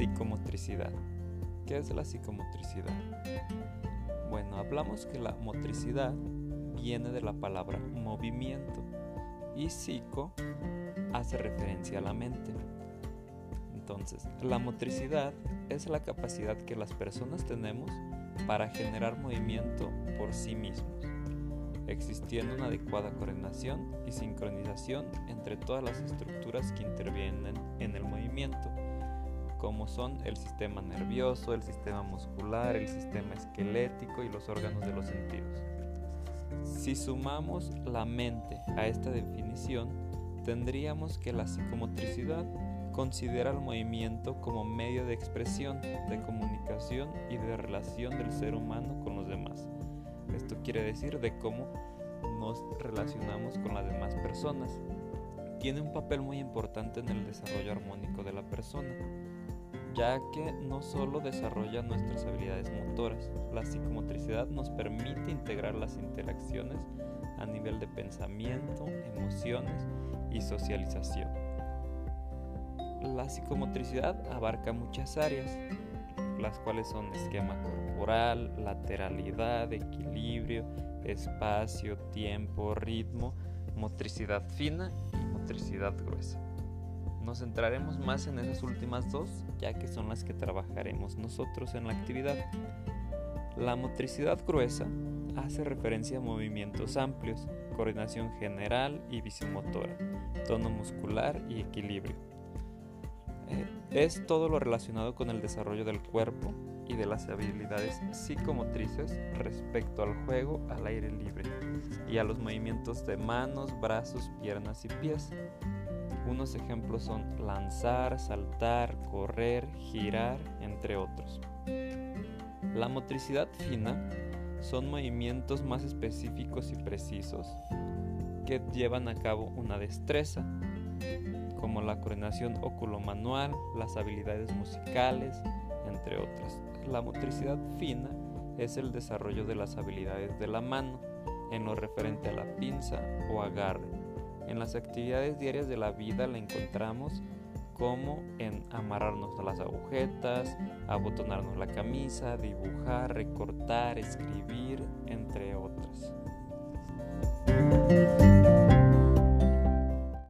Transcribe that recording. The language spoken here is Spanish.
Psicomotricidad. ¿Qué es la psicomotricidad? Bueno, hablamos que la motricidad viene de la palabra movimiento y psico hace referencia a la mente. Entonces, la motricidad es la capacidad que las personas tenemos para generar movimiento por sí mismos, existiendo una adecuada coordinación y sincronización entre todas las estructuras que intervienen en el movimiento, como son el sistema nervioso, el sistema muscular, el sistema esquelético y los órganos de los sentidos. Si sumamos la mente a esta definición, tendríamos que la psicomotricidad considera el movimiento como medio de expresión, de comunicación y de relación del ser humano con los demás. Esto quiere decir de cómo nos relacionamos con las demás personas. Tiene un papel muy importante en el desarrollo armónico de la persona, ya que no solo desarrolla nuestras habilidades motoras, la psicomotricidad nos permite integrar las interacciones a nivel de pensamiento, emociones y socialización. La psicomotricidad abarca muchas áreas, las cuales son esquema corporal, lateralidad, equilibrio, espacio, tiempo, ritmo, motricidad fina motricidad gruesa. Nos centraremos más en esas últimas dos, ya que son las que trabajaremos nosotros en la actividad. La motricidad gruesa hace referencia a movimientos amplios, coordinación general y visión motora, tono muscular y equilibrio es todo lo relacionado con el desarrollo del cuerpo y de las habilidades psicomotrices respecto al juego al aire libre y a los movimientos de manos, brazos, piernas y pies. Unos ejemplos son lanzar, saltar, correr, girar, entre otros. La motricidad fina son movimientos más específicos y precisos que llevan a cabo una destreza, como la coordinación oculomanual, las habilidades musicales, entre otras. La motricidad fina es el desarrollo de las habilidades de la mano en lo referente a la pinza o agarre. En las actividades diarias de la vida la encontramos como en amarrarnos a las agujetas, abotonarnos la camisa, dibujar, recortar, escribir, entre otras.